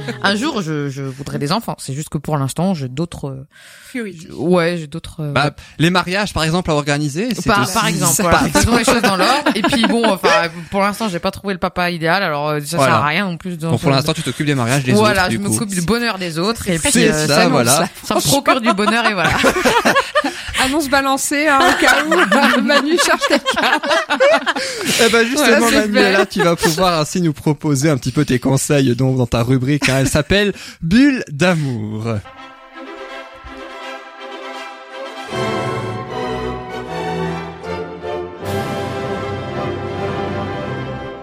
un jour, je, je voudrais des enfants. C'est juste que pour l'instant, j'ai d'autres. Ouais, j'ai d'autres. euh, Bah, les mariages, par exemple, à organiser, c'est par, aussi- par exemple, voilà, faisons les choses dans l'ordre. Et puis bon, enfin, pour l'instant, j'ai pas trouvé le papa idéal, alors euh, ça Voilà. sert à rien non plus. Bon, pour l'instant, tu t'occupes des mariages des voilà, autres, je du coup. m'occupe du bonheur des autres et puis C'est euh, ça, voilà. ça me procure du bonheur et voilà. Annonce balancée, hein, au cas où Manu cherche quelqu'un. Eh ben justement, Manuela, fait. tu vas pouvoir ainsi nous proposer un petit peu tes conseils dans ta rubrique. Hein. Elle s'appelle Bulle d'amour.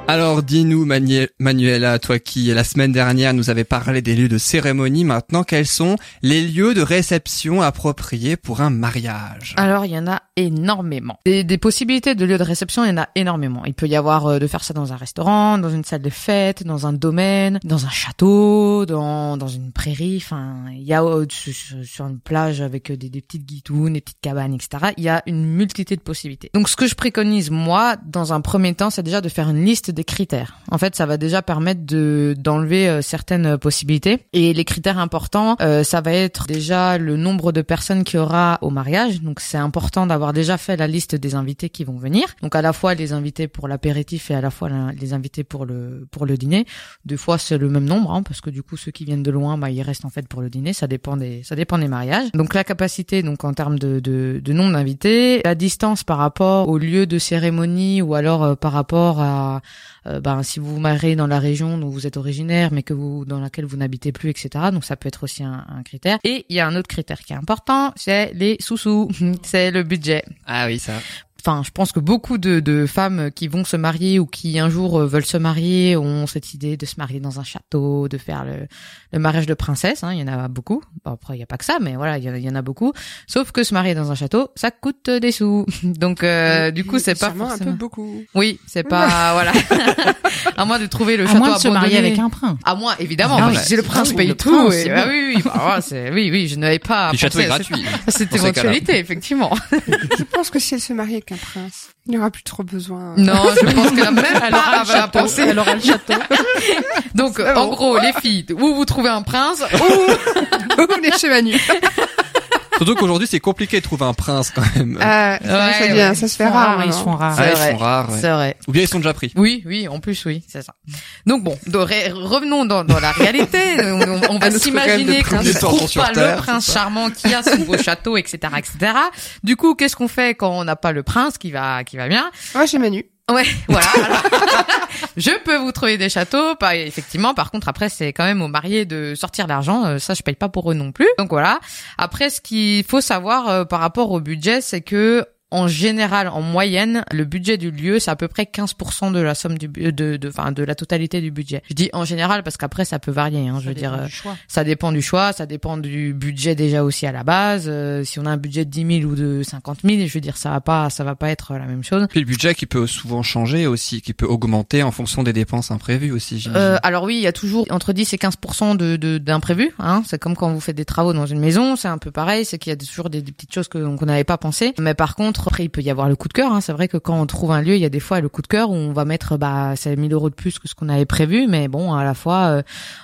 Alors dis-nous Manu- Manuela, toi qui la semaine dernière nous avais parlé des lieux de cérémonie, maintenant quels sont les lieux de réception appropriés pour un mariage? Alors, il y en a énormément. Des, possibilités de lieux de réception, il y en a énormément. Il peut y avoir euh, de faire ça dans un restaurant, dans une salle de fête, dans un domaine, dans un château, dans, dans une prairie. Enfin, il y a euh, sur une plage avec euh, des, des petites guitounes, des petites cabanes, etc. Il y a une multitude de possibilités. Donc, ce que je préconise, moi, dans un premier temps, c'est déjà de faire une liste des critères. En fait, ça va déjà permettre de d'enlever euh, certaines possibilités. Et les critères importants, euh, ça va être déjà le nombre de personnes qu'il y aura au mariage. Donc, c'est important d'avoir déjà fait la liste des invités qui vont venir. Donc, à la fois les invités pour l'apéritif et à la fois les invités pour le pour le dîner. Deux fois, c'est le même nombre, hein, parce que du coup, ceux qui viennent de loin, bah, ils restent en fait pour le dîner. Ça dépend des ça dépend des mariages. Donc, la capacité, donc en termes de de, de nombre d'invités, la distance par rapport au lieu de cérémonie ou alors euh, par rapport à euh, ben, si vous vous mariez dans la région dont vous êtes originaire, mais que vous dans laquelle vous n'habitez plus, etc. Donc ça peut être aussi un, un critère. Et il y a un autre critère qui est important, c'est les sous-sous, c'est le budget. Ah oui, ça. Enfin, je pense que beaucoup de, de femmes qui vont se marier ou qui un jour euh, veulent se marier ont cette idée de se marier dans un château, de faire le, le mariage de princesse. Hein, il y en a beaucoup. Bon, après, il n'y a pas que ça, mais voilà, il y, en a- il y en a beaucoup. Sauf que se marier dans un château, ça coûte des sous. Donc, euh, du coup, c'est pas Sûrement un forcément. peu beaucoup. Oui, c'est pas voilà. à moins de trouver le À château moins de se marier avec un prince. À moins, évidemment. Ah oui, ouais. si le prince Ah paye le tout. prince, et- c'est ah bon. oui, oui, bah, voilà, c'est oui, oui, je n'avais pas. Le château est gratuit. cette- éventualité, effectivement. Je pense que si elle se marie avec un prince, il n'y aura plus trop besoin. Non, je pense qu'elle a même Elle aura château. pensé. Elle aura le château. Donc, en bon. gros, les filles, ou vous trouvez un prince, Ou venez chez Manu. Surtout qu'aujourd'hui, c'est compliqué de trouver un prince quand même. Euh, ça, Ouais, c'est ouais. bien, ça se fait rare. Ils maintenant. sont rares. Ah, ils sont rares. ouais. c'est vrai. Ou bien ils sont déjà pris. Oui, oui, en plus, oui, c'est ça. Donc bon, revenons dans, dans la réalité. on, va s'imaginer qu'on ne prince. trouve pas terre, le prince charmant qui a son beau château, etc., etc. Du coup, qu'est-ce qu'on fait quand on n'a pas le prince qui va, qui va bien? Ouais, chez Manu. Ouais, voilà. Je peux vous trouver des châteaux, pas effectivement. Par contre, après, c'est quand même aux mariés de sortir l'argent. Euh, ça, je paye pas pour eux non plus. Donc voilà. Après, ce qu'il faut savoir euh, par rapport au budget, c'est que en général, en moyenne, le budget du lieu, c'est à peu près 15% de la somme du bu- de de enfin de la totalité du budget. Je dis en général parce qu'après ça peut varier. Hein, je veux dire, euh, ça dépend du choix, ça dépend du budget déjà aussi à la base. Euh, si on a un budget de 10 000 ou de 50 000, je veux dire, ça va pas, ça va pas être la même chose. Puis le budget qui peut souvent changer aussi, qui peut augmenter en fonction des dépenses imprévues aussi. j'imagine. Euh, alors oui, il y a toujours entre 10 et 15 de de- d'imprévus. Hein. C'est comme quand vous faites des travaux dans une maison, c'est un peu pareil. C'est qu'il y a toujours des, des petites choses que- qu'on n'avait pas pensé. Mais par contre, après, il peut y avoir le coup de cœur. Hein. C'est vrai que quand on trouve un lieu, il y a des fois le coup de cœur où on va mettre bah c'est 1000 euros de plus que ce qu'on avait prévu. Mais bon, à la fois, euh,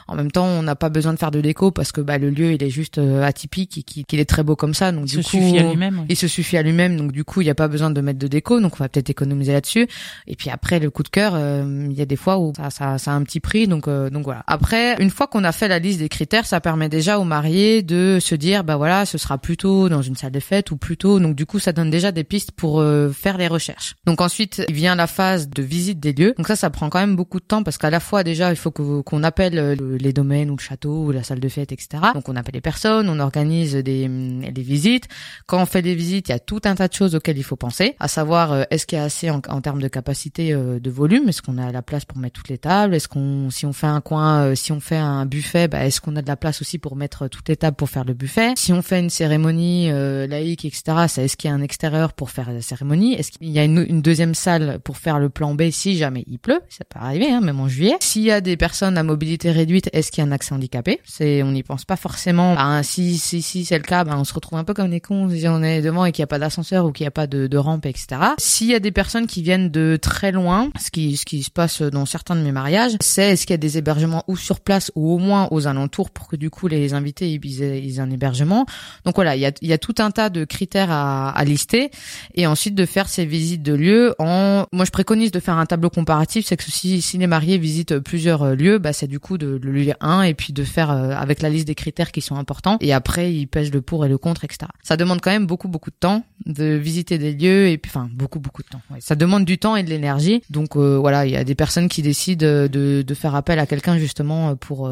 en même temps, on n'a pas besoin de faire de déco parce que bah le lieu il est juste euh, atypique et qu'il est très beau comme ça. Donc Il du se coup, suffit à lui-même. oui. il se suffit à lui-même, donc du coup, il n'y a pas besoin de mettre de déco, donc on va peut-être économiser là-dessus. Et puis après, le coup de cœur, euh, il y a des fois où ça, ça, ça a un petit prix, donc euh, donc voilà. Après, une fois qu'on a fait la liste des critères, ça permet déjà aux mariés de se dire, bah voilà, ce sera plutôt dans une salle de fête ou plutôt, donc du coup, ça donne déjà des pistes pour euh, faire les recherches. Donc ensuite, vient la phase de visite des lieux. Donc ça, ça prend quand même beaucoup de temps parce qu'à la fois déjà, il faut qu'on appelle euh, le- les domaines ou le château ou la salle de fête, etc. Donc on appelle les personnes, on organise des, hum, des visites. Quand on fait des visites, il y a tout un tas de choses auxquelles il faut penser, à savoir euh, est-ce qu'il y a assez en, en termes de capacité euh, de volume, est-ce qu'on a la place pour mettre toutes les tables, est-ce qu'on si on fait un coin, euh, si on fait un buffet, bah, est-ce qu'on a de la place aussi pour mettre toutes les tables pour faire le buffet? Si on fait une cérémonie euh, laïque, etc., est-ce qu'il y a un extérieur pour faire la cérémonie Est-ce qu'il y a une, deuxième salle pour faire le plan B si jamais il pleut? Ça peut arriver, hein, même en juillet. S'il y a des personnes à mobilité réduite, est-ce qu'il y a un accès handicapé? C'est, on n'y pense pas forcément. Ben, si si si c'est le cas, ben, on se retrouve un peu comme des cons si on est devant et qu'il n'y a pas d'ascenseur ou qu'il n'y a pas de, de rampe, etc. S'il y a des personnes qui viennent de très loin, ce qui ce qui se passe dans certains de mes mariages, c'est est-ce qu'il y a des hébergements ou sur place ou au moins aux alentours pour que du coup les invités ils aient, ils aient un hébergement? Donc voilà, il y a, y a tout un tas de critères à, à lister et ensuite de faire ces visites de lieux en moi je préconise de faire un tableau comparatif c'est que si, si les mariés visitent plusieurs euh, lieux bah c'est du coup de, le lieu 1 et puis de faire euh, avec la liste des critères qui sont importants et après ils pèsent le pour et le contre etc ça demande quand même beaucoup beaucoup de temps de visiter des lieux et puis enfin beaucoup beaucoup de temps ouais. ça demande du temps et de l'énergie donc euh, voilà il y a des personnes qui décident de, de faire appel à quelqu'un justement pour, pour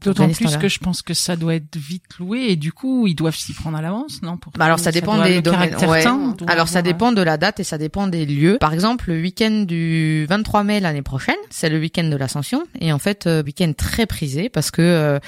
d'autant plus que je pense que ça doit être vite loué et du coup ils doivent s'y prendre à l'avance non pour bah alors ça dépend des domaines ouais. Alors ça dépend de la date et ça dépend des lieux. Par exemple le week-end du 23 mai l'année prochaine c'est le week-end de l'Ascension. Et en fait euh, week-end très prisé parce que euh,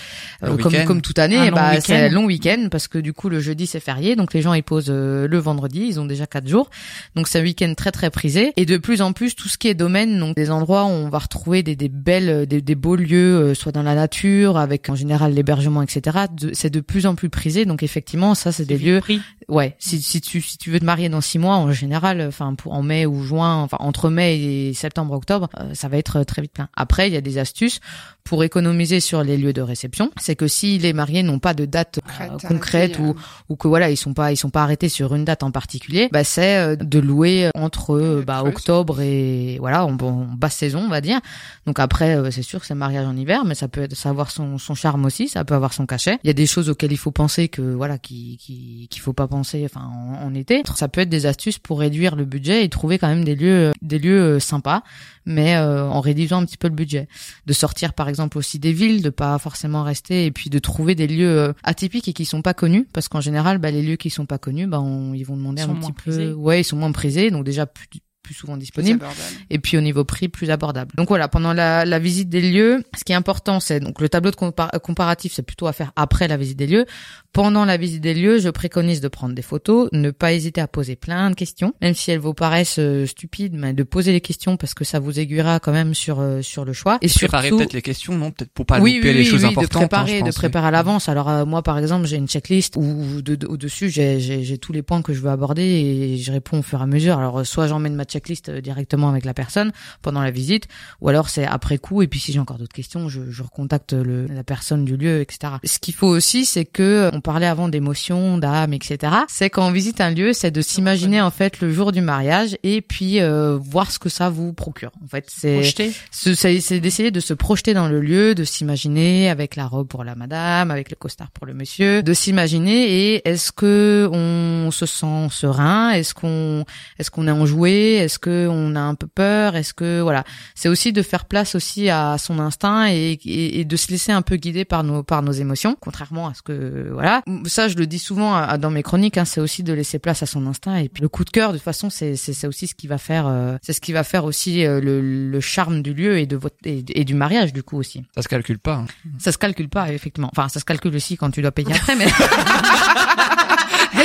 euh comme comme toute année bah c'est long week-end parce que du coup le jeudi c'est férié. Donc les gens ils posent euh, le vendredi. Ils ont déjà quatre jours. Donc c'est un week-end très très prisé. Et de plus en plus tout ce qui est domaine donc des endroits où on va retrouver des, des belles des, des beaux lieux soit dans la nature avec en général l'hébergement etc c'est de plus en plus prisé. Donc effectivement ça c'est des lieux ouais si, si tu si tu veux te marier dans six mois en général enfin pour en mai ou juin enfin entre mai et septembre octobre ça va être très vite plein après il y a des astuces pour économiser sur les lieux de réception, c'est que si les mariés n'ont pas de date euh, concrète ou, ou que voilà ils sont pas ils sont pas arrêtés sur une date en particulier, bah c'est euh, de louer entre bah, octobre et voilà en, basse saison on va dire. Donc après euh, c'est sûr que c'est mariage en hiver, mais ça peut ça avoir son, son charme aussi, ça peut avoir son cachet. Il y a des choses auxquelles il faut penser que voilà qui qui qu'il faut pas penser enfin en, en, été. Ça peut être des astuces pour réduire le budget et trouver quand même des lieux des lieux sympas, mais en réduisant un petit peu le budget. De sortir par exemple aussi des villes, de pas forcément rester et puis de trouver des lieux euh, atypiques et qui sont pas connus parce qu'en général bah, les lieux qui sont pas connus bah ils vont demander un petit peu ouais ils sont moins prisés donc déjà plus plus souvent disponible et puis au niveau prix plus abordable. Donc voilà, pendant la, la visite des lieux, ce qui est important, c'est donc le tableau de comparatif, c'est plutôt à faire après la visite des lieux. Pendant la visite des lieux, je préconise de prendre des photos, ne pas hésiter à poser plein de questions, même si elles vous paraissent euh, stupides, mais de poser les questions parce que ça vous aiguillera quand même sur euh, sur le choix. Et préparer peut-être les questions, non Peut-être pour pas oui, louper les choses importantes. De hein, préparer, de préparer à l'avance. Alors euh, moi, par exemple, j'ai une checklist où de, au dessus j'ai j'ai tous les points que je veux aborder et je réponds au fur et à mesure. Alors soit j'emmène ma checklist directement avec la personne pendant la visite, ou alors c'est après coup. Et puis si j'ai encore d'autres questions, je, je recontacte le, la personne du lieu, etc. Ce qu'il faut aussi, c'est que parlait avant d'émotions, d'âme, etc. C'est quand on visite un lieu, c'est de s'imaginer en fait le jour du mariage et puis euh, voir ce que ça vous procure. En fait, c'est c'est d'essayer de se projeter dans le lieu, de s'imaginer avec la robe pour la madame, avec le costard pour le monsieur, de s'imaginer et est-ce que on se sent serein, est-ce qu'on est-ce qu'on est enjoué, est-ce que on a un peu peur, est-ce que voilà, c'est aussi de faire place aussi à son instinct et, et, et de se laisser un peu guider par nos par nos émotions, contrairement à ce que voilà ça, je le dis souvent dans mes chroniques, hein, c'est aussi de laisser place à son instinct. Et puis le coup de cœur, de toute façon, c'est c'est aussi ce qui va faire, euh, c'est ce qui va faire aussi euh, le, le, charme du lieu et de votre et, du mariage du coup aussi. Ça se calcule pas. Hein. Ça se calcule pas effectivement. Enfin, ça se calcule aussi quand tu dois payer après, mais.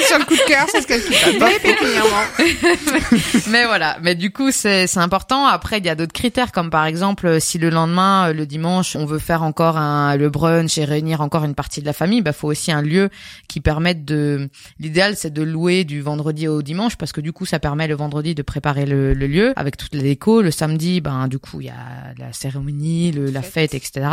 Sur le coup de cœur, c'est ce qu'elle Mais voilà. Mais du coup, c'est, c'est important. Après, il y a d'autres critères, comme par exemple, si le lendemain, euh, le dimanche, on veut faire encore un, le brunch et réunir encore une partie de la famille, bah, faut aussi un lieu qui permette de, l'idéal, c'est de louer du vendredi au dimanche, parce que du coup, ça permet le vendredi de préparer le, le lieu avec toutes les décos. Le samedi, ben, du coup, il y a la cérémonie, le, la fête, etc.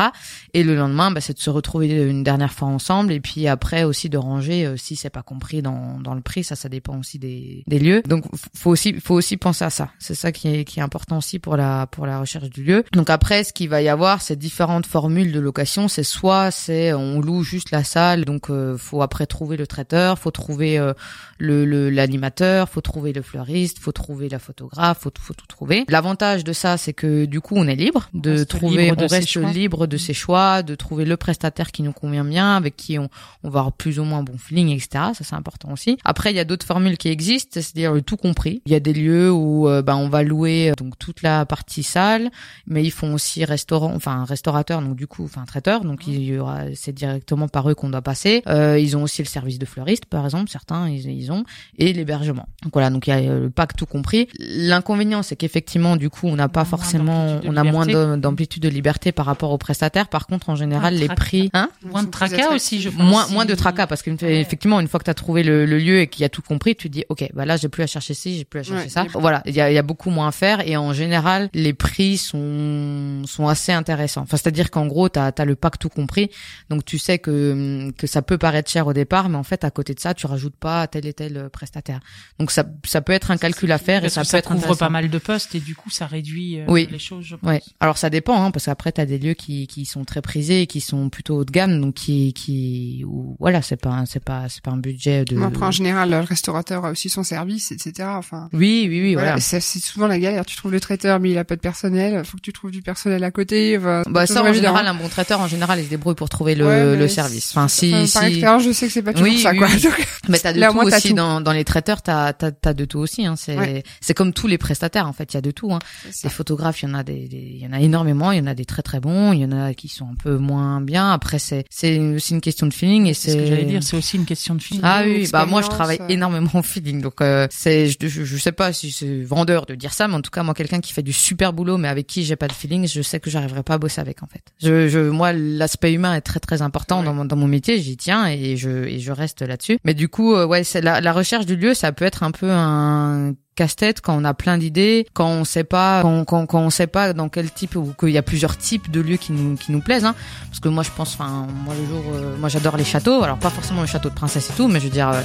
Et le lendemain, bah, c'est de se retrouver une dernière fois ensemble et puis après aussi de ranger euh, si c'est pas compris dans dans, le prix. Ça, ça dépend aussi des, des lieux. Donc, faut aussi, faut aussi penser à ça. C'est ça qui est, qui est important aussi pour la, pour la recherche du lieu. Donc après, ce qu'il va y avoir, c'est différentes formules de location. C'est soit c'est on loue juste la salle, donc euh, faut après trouver le traiteur, faut trouver euh, le l'animateur, faut trouver le fleuriste, faut trouver la photographe, faut faut tout trouver. L'avantage de ça, c'est que du coup, on est libre de trouver, on reste libre de ses choix, de trouver le prestataire qui nous convient bien, avec qui on on va avoir plus ou moins bon feeling, etc. Ça c'est important important aussi. Après, il y a d'autres formules qui existent, c'est-à-dire le tout compris. Il y a des lieux où euh, ben on va louer euh, donc toute la partie salle, mais ils font aussi restaurant, enfin restaurateur, donc du coup, enfin traiteur, donc il y aura c'est directement par eux qu'on doit passer. Euh, ils ont aussi le service de fleuriste, par exemple, certains ils, ils ont et l'hébergement. Donc voilà, donc il y a euh, le pack tout compris. L'inconvénient, c'est qu'effectivement, du coup, on n'a pas forcément, on a moins liberté. d'amplitude de liberté par rapport aux prestataires. Par contre, en général, les prix, hein Moins de tracas aussi, je pense. moins moins de tracas parce qu'effectivement une fois que tu as trouvé le, le lieu et qu'il y a tout compris tu te dis ok bah là j'ai plus à chercher ci j'ai plus à chercher Ouais, ça voilà il y a, il y a beaucoup moins à faire et en général les prix sont sont assez intéressants enfin c'est à dire qu'en gros tu as, le pack tout compris donc tu sais que que ça peut paraître cher au départ mais en fait à côté de ça tu rajoutes pas tel et tel euh, prestataire donc ça ça peut être un calcul à faire et ça peut ça être couvre intéressant. pas mal de postes et du coup ça réduit euh, Oui. les choses. Je pense. Ouais. Alors ça dépend, hein, parce qu'après t'as des lieux qui qui sont très prisés, et qui sont plutôt haut de gamme, donc qui qui ou voilà, c'est pas c'est pas c'est pas un budget de. Bon, Après, en général, le restaurateur a aussi son service, etc. Enfin, Oui, oui, oui, voilà. voilà, c'est souvent la galère. Tu trouves le traiteur, mais il a pas de personnel. Faut que tu trouves du personnel à côté. Enfin, Bah ça en évident. général, un bon traiteur en général, il se débrouille pour trouver le, Ouais, le service. Enfin si Enfin, Par si. expérience, je sais que c'est pas toujours Oui, ça, oui, quoi. oui. Donc, Mais t'as de Là, tout moins, t'as aussi tout. dans dans les traiteurs, t'as t'as t'as de tout aussi. Hein. C'est Ouais. c'est comme tous les prestataires en fait, il y a de tout. Hein. ça. photographes, il y en a des, des- il y en a énormément, il y en a des très très bons, il y en a qui sont un peu moins bien. Après c'est c'est aussi une question de feeling et C'est ce que j'allais dire, c'est aussi une question de feeling. Ah oui, bah moi je travaille énormément au feeling, donc euh, c'est je, je je sais pas si c'est vendeur de dire ça, mais en tout cas moi quelqu'un qui fait du super boulot, mais avec qui j'ai pas de feeling, je sais que j'arriverai pas à bosser avec en fait. Je, je moi l'aspect humain est très très important Ouais. dans mon dans mon métier, j'y tiens et je et je reste là-dessus. Mais du coup euh, ouais c'est la la recherche du lieu, ça peut être un peu un casse-tête quand on a plein d'idées, quand on sait pas, quand, quand, quand on sait pas dans quel type ou qu'il y a plusieurs types de lieux qui nous qui nous plaisent. Hein. Parce que moi je pense, enfin moi le jour, euh, moi j'adore les châteaux. Alors pas forcément le château de princesse et tout, mais je veux dire, euh,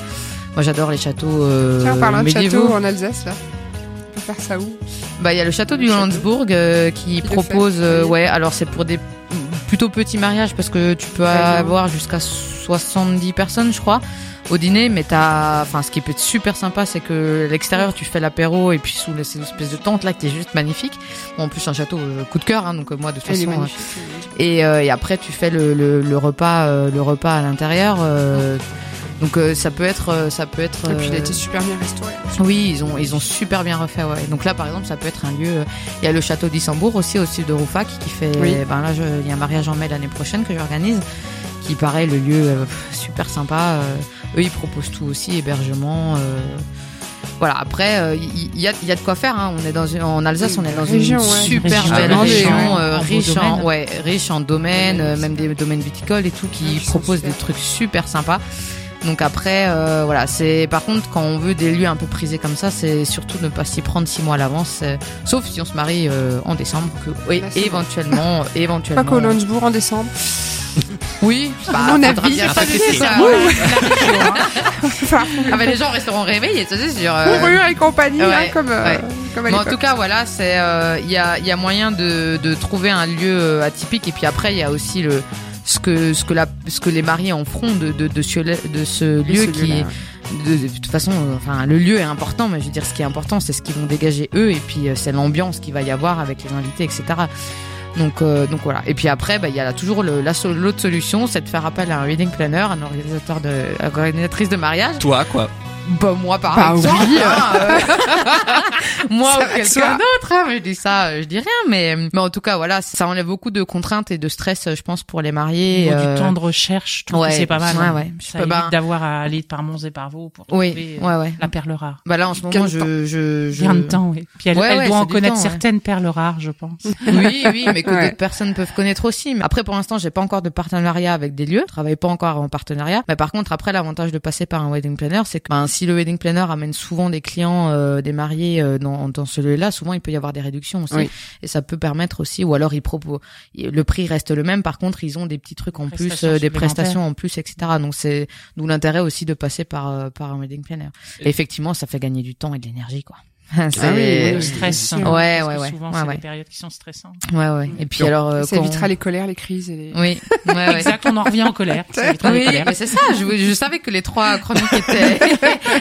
moi j'adore les châteaux euh, Tiens, en parlant de médiévaux. château en Alsace, là. On peut faire ça où? Bah il y a le château du Le. Landsbourg euh, qui Qui propose, euh, ouais, alors c'est pour des plutôt petits mariages parce que tu peux avoir jusqu'à 70 personnes, je crois, au dîner. Mais t'as, enfin, ce qui peut être super sympa, c'est que l'extérieur tu fais l'apéro et puis sous les- ces espèces de tente là qui est juste magnifique. Bon, en plus un château euh, coup de cœur, hein, donc euh, moi de toute façon. euh, et, euh, et après tu fais le, le, le repas, euh, le repas à l'intérieur. euh, donc euh, ça peut être, ça peut être. Et puis il a été super bien restauré. oui, ils ont ils ont super bien refait. Ouais. Donc là, par exemple, ça peut être un lieu. Il y a le château d'Issembourg aussi au sud de Roufac qui fait. Oui. Ben là, je- il y a un mariage en mai l'année prochaine que j'organise, qui paraît le lieu euh, super sympa. euh, eux, ils proposent tout aussi, hébergement. euh, voilà. Après, euh, il y, y a il y a de quoi faire. Hein. On est dans une, en Alsace, on est dans Région, une ouais. super Région. belle Ah, région, euh, riche en domaine. ouais, riche en domaines, euh, même des domaines viticoles et tout, Ah, qui sont proposent super. des trucs super sympas. Donc après, euh, voilà, c'est par contre quand on veut des lieux un peu prisés comme ça, c'est surtout ne pas s'y prendre six mois à l'avance, euh, sauf si on se marie euh, en décembre, que oui, Là, c'est éventuellement, Pas éventuellement. qu'au Landsbourg en décembre. Oui, bah, mon avis, c'est pas. Ouais. Enfin, Ah bah les gens resteront réveillés, ça c'est sûr. euh. Et compagnie, ouais, hein, comme, euh, ouais. comme à Mais en tout cas, voilà, c'est euh, il y a il y a moyen de de trouver un lieu euh, atypique et puis après il y a aussi le ce que ce que la ce que les mariés en feront de de de ce, de ce lieu ce qui de, de toute façon, euh, enfin, le lieu est important, mais je veux dire, ce qui est important, c'est ce qu'ils vont dégager eux, et puis euh, c'est l'ambiance qu'il va y avoir avec les invités, etc. Donc, euh, donc voilà. Et puis après, bah, il y a toujours le- la so- l'autre solution, c'est de faire appel à un wedding planner, un organisateur de, organisatrice de mariage. Toi, quoi. Bah moi par Bah exemple. oui. hein, euh, moi Ça ou quelqu'un d'autre. Hein, mais je dis ça, je dis rien. Mais mais en tout cas, voilà, ça enlève beaucoup de contraintes et de stress, je pense, pour les mariés. euh, du temps de recherche, ouais, c'est pas mal. ouais, hein. ouais. Ça évite d'avoir à aller par Mons et par Vaux pour Oui, trouver euh, ouais, ouais. la perle rare. Bah là, en ce moment, je, je, je... Bien de temps, oui. Puis elle, Ouais, elle ouais, doit en connaître temps, ouais. certaines perles rares, je pense. Oui, oui, mais que Ouais. d'autres personnes peuvent connaître aussi. Mais après, pour l'instant, j'ai pas encore de partenariat avec des lieux. Je travaille pas encore en partenariat. Mais par contre, après, l'avantage de passer par un wedding planner, c'est que ben, si le wedding planner amène souvent des clients, euh, des mariés euh, dans, dans ce lieu-là, souvent il peut y avoir des réductions aussi. Oui. Et ça peut permettre aussi, ou alors ils proposent, le prix reste le même. Par contre, ils ont des petits trucs en plus, euh, des prestations en plus, etc. Donc c'est d'où l'intérêt aussi de passer par euh, par un wedding planner. Et effectivement, ça fait gagner du temps et de l'énergie, quoi. C'est Ah oui, Le stress. Ouais, hein, ouais, parce ouais, que ouais. Souvent, Ouais, c'est ouais. des périodes qui sont stressantes. ouais ouais. Et puis Donc, alors euh, Ça quand- évitera les colères, les crises et les... Oui, ouais, ouais. Exact, on en revient en colère. Ça évitera les Oui, colères. mais c'est ça. Je, je savais que les trois chroniques étaient.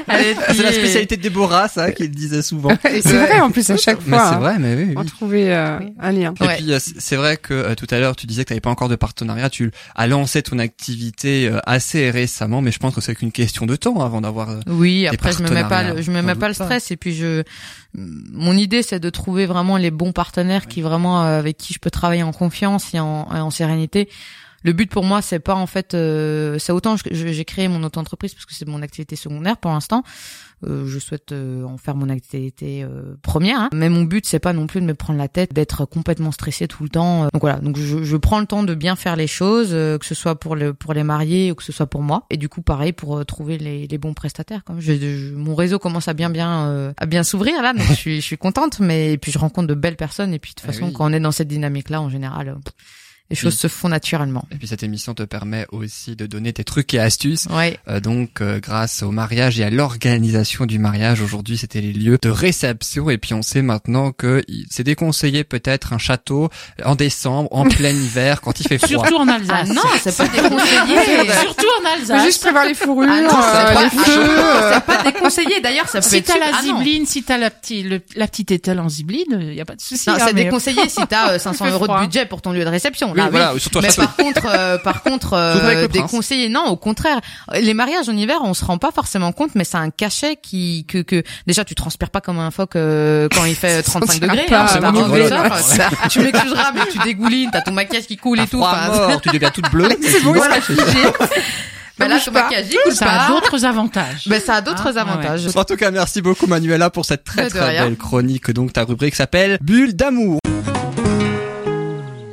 C'est la spécialité de Déborah, ça, qu'il disait souvent. Et c'est vrai en plus à chaque fois. c'est hein, vrai, mais oui. oui. On trouvait euh, un lien. Et Ouais. puis euh, c'est vrai que euh, tout à l'heure tu disais que tu n'avais pas encore de partenariat, tu as lancé ton activité euh, assez récemment, mais je pense que c'est qu'une question de temps avant d'avoir. euh, Oui, après je me mets pas, partenariats, le, je me mets pas le stress et puis je, mon idée c'est de trouver vraiment les bons partenaires qui vraiment euh, avec qui je peux travailler en confiance et en, et en sérénité. Le but pour moi c'est pas en fait, euh, c'est autant j'ai créé mon auto-entreprise parce que c'est mon activité secondaire pour l'instant. Euh, je souhaite euh, en faire mon activité euh, première. hein. Mais mon but c'est pas non plus de me prendre la tête, d'être complètement stressé tout le temps. Euh, Donc voilà, donc je, je prends le temps de bien faire les choses, euh, que ce soit pour le pour les mariés ou que ce soit pour moi. Et du coup pareil pour trouver les, les bons prestataires. Comme je, je- mon réseau commence à bien bien euh, à bien s'ouvrir là, donc je suis je suis contente. Mais et puis je rencontre de belles personnes et puis de toute Eh façon oui. quand on est dans cette dynamique là en général. Les choses Mm. se font naturellement. Et puis cette émission te permet aussi de donner tes trucs et astuces. Ouais. Euh, donc euh, grâce au mariage et à l'organisation du mariage, aujourd'hui c'était les lieux de réception et puis on sait maintenant que c'est déconseillé peut-être un château en décembre, en plein hiver, quand il fait froid. Surtout en Ah Alsace. non, c'est pas déconseillé. Surtout en Alsace. juste prévoir les fourrures, Ah non, c'est euh, pas, les feux. euh, c'est pas déconseillé. D'ailleurs, ça peut Si être t'as la super- ah non. zibeline, si t'as la petite, le- la petite étale en zibeline, il y a pas de souci. Non, hein, c'est mais- déconseillé si t'as euh, 500 Il fait euros de budget pour ton lieu de réception. Oui, Là, voilà, surtout à Mais Château. par contre, euh, par contre, euh, Surtout prince. déconseillé. Non, au contraire. Les mariages en hiver, on se rend pas forcément compte, mais c'est un cachet qui que que déjà tu transpires pas comme un phoque euh, quand il fait 35 sentira degrés. pas, hein, c'est pas ça, tu- m'excuseras, mais tu dégoulines, t'as ton maquillage qui coule et tout. mort, tu deviens toute bleue. C'est bon, voilà. Bah là, ton pas. Ça a pas. d'autres avantages. Ben, ça a d'autres Ah, ouais, avantages. En tout cas, merci beaucoup Manuela pour cette très très belle chronique. Donc ta rubrique s'appelle Bulle d'amour.